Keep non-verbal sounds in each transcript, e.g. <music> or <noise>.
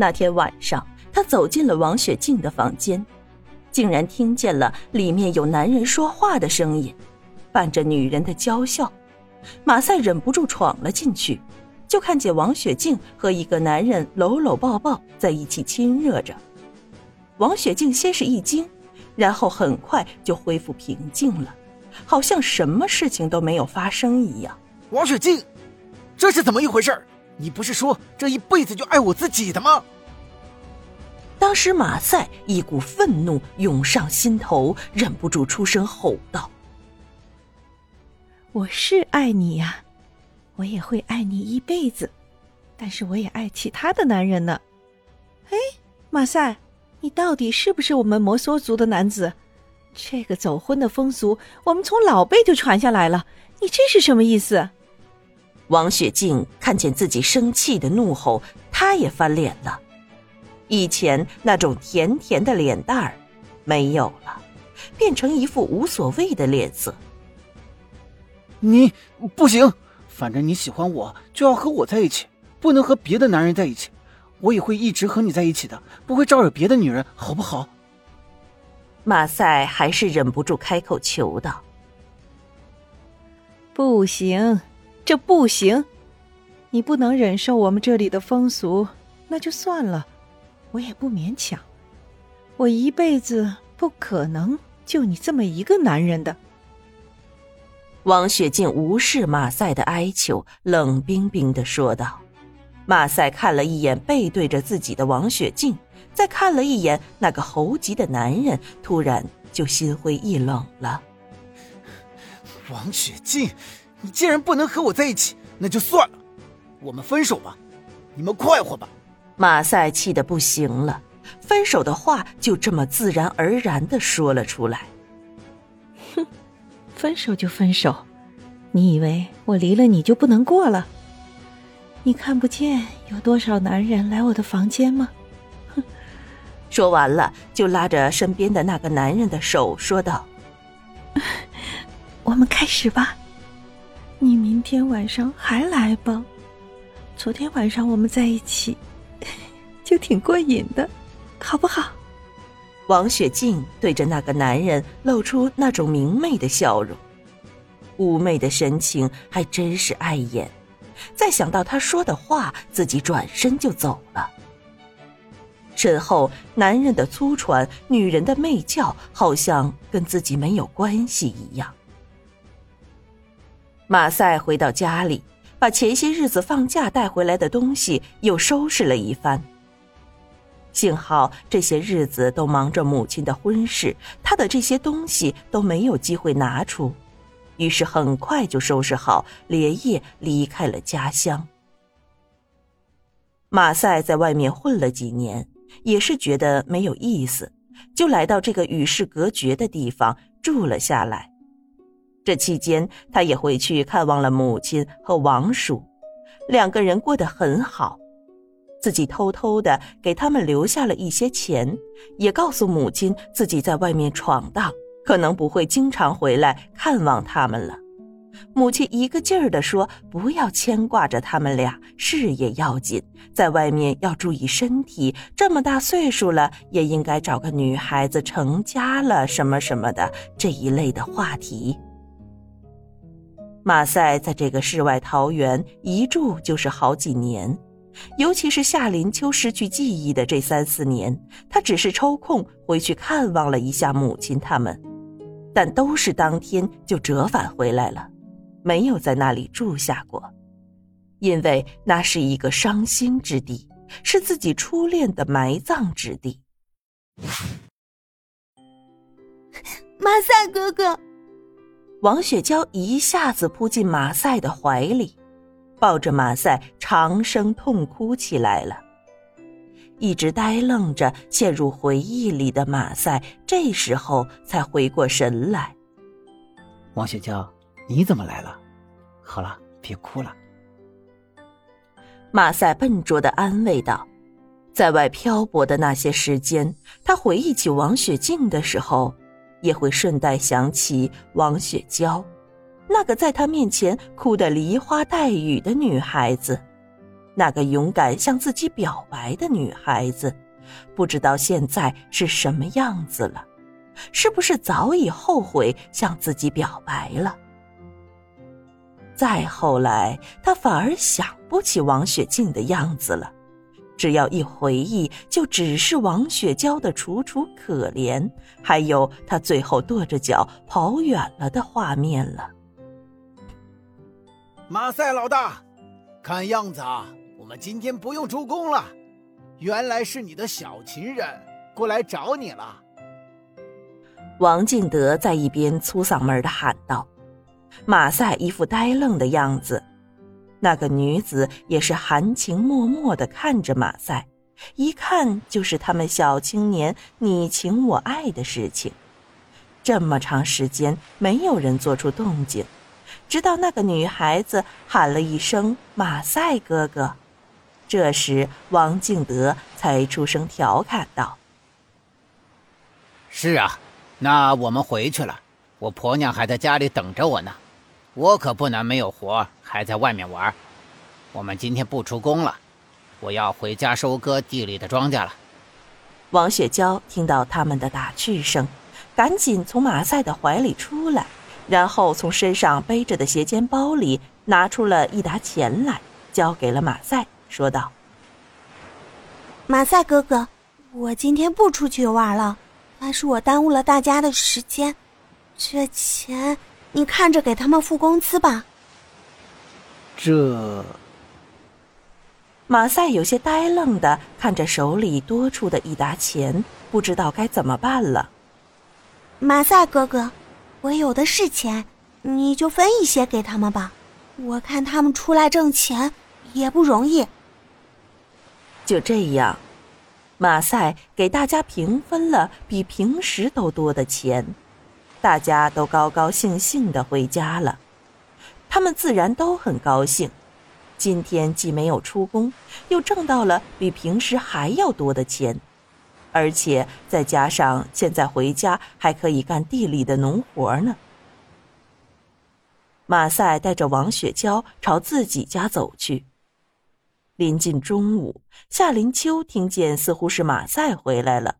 那天晚上，他走进了王雪静的房间，竟然听见了里面有男人说话的声音，伴着女人的娇笑。马赛忍不住闯了进去，就看见王雪静和一个男人搂搂抱抱在一起亲热着。王雪静先是一惊，然后很快就恢复平静了，好像什么事情都没有发生一样。王雪静，这是怎么一回事？你不是说这一辈子就爱我自己的吗？当时马赛一股愤怒涌上心头，忍不住出声吼道。我是爱你呀，我也会爱你一辈子，但是我也爱其他的男人呢。哎，马赛，你到底是不是我们摩梭族的男子？这个走婚的风俗，我们从老辈就传下来了。你这是什么意思？王雪静看见自己生气的怒吼，她也翻脸了。以前那种甜甜的脸蛋儿没有了，变成一副无所谓的脸色。你不行，反正你喜欢我，就要和我在一起，不能和别的男人在一起。我也会一直和你在一起的，不会招惹别的女人，好不好？马赛还是忍不住开口求道：“不行，这不行！你不能忍受我们这里的风俗，那就算了，我也不勉强。我一辈子不可能就你这么一个男人的。”王雪静无视马赛的哀求，冷冰冰的说道。马赛看了一眼背对着自己的王雪静，再看了一眼那个猴急的男人，突然就心灰意冷了。王雪静，你既然不能和我在一起，那就算了，我们分手吧，你们快活吧。马赛气得不行了，分手的话就这么自然而然的说了出来。哼分手就分手，你以为我离了你就不能过了？你看不见有多少男人来我的房间吗？哼！说完了，就拉着身边的那个男人的手说道：“ <laughs> 我们开始吧，你明天晚上还来吧。昨天晚上我们在一起，<laughs> 就挺过瘾的，好不好？”王雪静对着那个男人露出那种明媚的笑容，妩媚的神情还真是碍眼。再想到他说的话，自己转身就走了。身后男人的粗喘，女人的媚叫，好像跟自己没有关系一样。马赛回到家里，把前些日子放假带回来的东西又收拾了一番。幸好这些日子都忙着母亲的婚事，他的这些东西都没有机会拿出，于是很快就收拾好，连夜离开了家乡。马赛在外面混了几年，也是觉得没有意思，就来到这个与世隔绝的地方住了下来。这期间，他也回去看望了母亲和王叔，两个人过得很好。自己偷偷的给他们留下了一些钱，也告诉母亲自己在外面闯荡，可能不会经常回来看望他们了。母亲一个劲儿的说：“不要牵挂着他们俩，事业要紧，在外面要注意身体。这么大岁数了，也应该找个女孩子成家了，什么什么的这一类的话题。”马赛在这个世外桃源一住就是好几年。尤其是夏林秋失去记忆的这三四年，他只是抽空回去看望了一下母亲他们，但都是当天就折返回来了，没有在那里住下过，因为那是一个伤心之地，是自己初恋的埋葬之地。马赛哥哥，王雪娇一下子扑进马赛的怀里。抱着马赛长声痛哭起来了。一直呆愣着、陷入回忆里的马赛，这时候才回过神来。王雪娇，你怎么来了？好了，别哭了。马赛笨拙的安慰道：“在外漂泊的那些时间，他回忆起王雪静的时候，也会顺带想起王雪娇。”那个在他面前哭得梨花带雨的女孩子，那个勇敢向自己表白的女孩子，不知道现在是什么样子了，是不是早已后悔向自己表白了？再后来，他反而想不起王雪静的样子了，只要一回忆，就只是王雪娇的楚楚可怜，还有她最后跺着脚跑远了的画面了。马赛老大，看样子啊，我们今天不用出宫了。原来是你的小情人过来找你了。王敬德在一边粗嗓门的喊道。马赛一副呆愣的样子，那个女子也是含情脉脉的看着马赛，一看就是他们小青年你情我爱的事情。这么长时间没有人做出动静，直到那个女孩子喊了一声“马赛哥哥”，这时王敬德才出声调侃道：“是啊，那我们回去了。”我婆娘还在家里等着我呢，我可不能没有活还在外面玩。我们今天不出工了，我要回家收割地里的庄稼了。王雪娇听到他们的打趣声，赶紧从马赛的怀里出来，然后从身上背着的斜肩包里拿出了一沓钱来，交给了马赛，说道：“马赛哥哥，我今天不出去玩了，但是我耽误了大家的时间。”这钱你看着给他们付工资吧。这马赛有些呆愣的看着手里多出的一沓钱，不知道该怎么办了。马赛哥哥，我有的是钱，你就分一些给他们吧。我看他们出来挣钱也不容易。就这样，马赛给大家平分了比平时都多的钱。大家都高高兴兴的回家了，他们自然都很高兴。今天既没有出工，又挣到了比平时还要多的钱，而且再加上现在回家还可以干地里的农活呢。马赛带着王雪娇朝自己家走去。临近中午，夏林秋听见似乎是马赛回来了，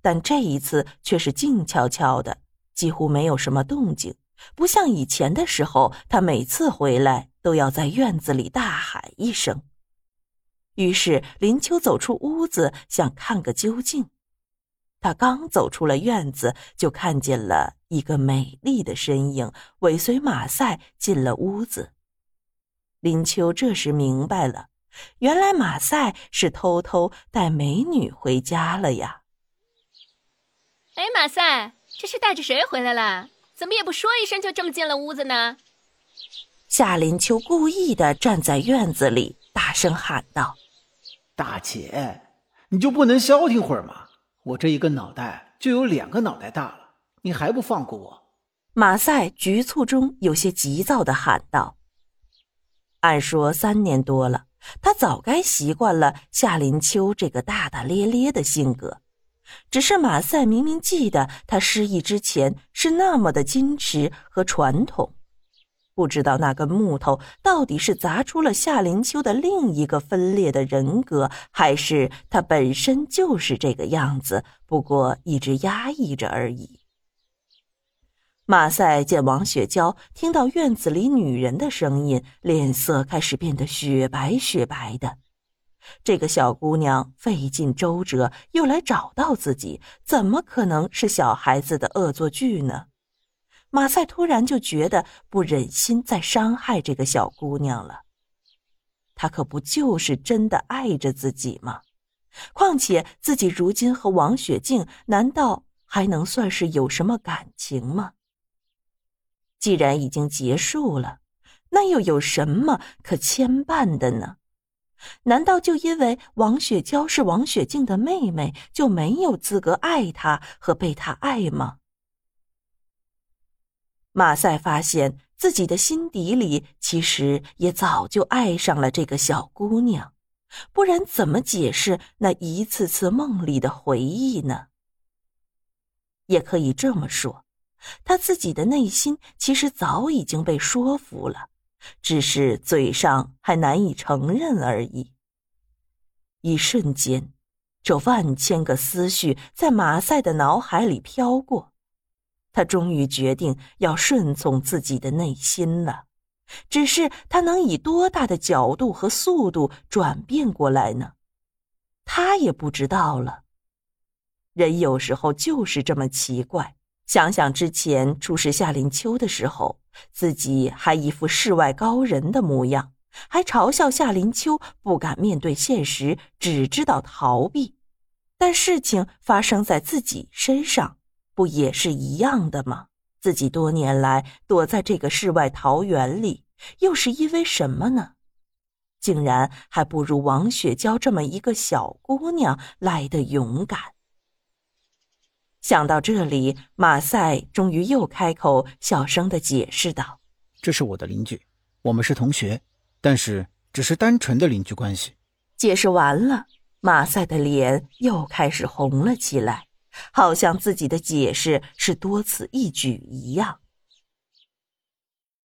但这一次却是静悄悄的。几乎没有什么动静，不像以前的时候，他每次回来都要在院子里大喊一声。于是林秋走出屋子，想看个究竟。他刚走出了院子，就看见了一个美丽的身影尾随马赛进了屋子。林秋这时明白了，原来马赛是偷偷带美女回家了呀。哎，马赛。这是带着谁回来了？怎么也不说一声就这么进了屋子呢？夏林秋故意的站在院子里，大声喊道：“大姐，你就不能消停会儿吗？我这一个脑袋就有两个脑袋大了，你还不放过我？”马赛局促中有些急躁的喊道：“按说三年多了，他早该习惯了夏林秋这个大大咧咧的性格。”只是马赛明明记得他失忆之前是那么的矜持和传统，不知道那根木头到底是砸出了夏林秋的另一个分裂的人格，还是他本身就是这个样子，不过一直压抑着而已。马赛见王雪娇听到院子里女人的声音，脸色开始变得雪白雪白的。这个小姑娘费尽周折又来找到自己，怎么可能是小孩子的恶作剧呢？马赛突然就觉得不忍心再伤害这个小姑娘了。他可不就是真的爱着自己吗？况且自己如今和王雪静，难道还能算是有什么感情吗？既然已经结束了，那又有什么可牵绊的呢？难道就因为王雪娇是王雪静的妹妹，就没有资格爱她和被她爱吗？马赛发现自己的心底里其实也早就爱上了这个小姑娘，不然怎么解释那一次次梦里的回忆呢？也可以这么说，他自己的内心其实早已经被说服了。只是嘴上还难以承认而已。一瞬间，这万千个思绪在马赛的脑海里飘过，他终于决定要顺从自己的内心了。只是他能以多大的角度和速度转变过来呢？他也不知道了。人有时候就是这么奇怪。想想之前初识夏林秋的时候，自己还一副世外高人的模样，还嘲笑夏林秋不敢面对现实，只知道逃避。但事情发生在自己身上，不也是一样的吗？自己多年来躲在这个世外桃源里，又是因为什么呢？竟然还不如王雪娇这么一个小姑娘来的勇敢。想到这里，马赛终于又开口，小声的解释道：“这是我的邻居，我们是同学，但是只是单纯的邻居关系。”解释完了，马赛的脸又开始红了起来，好像自己的解释是多此一举一样。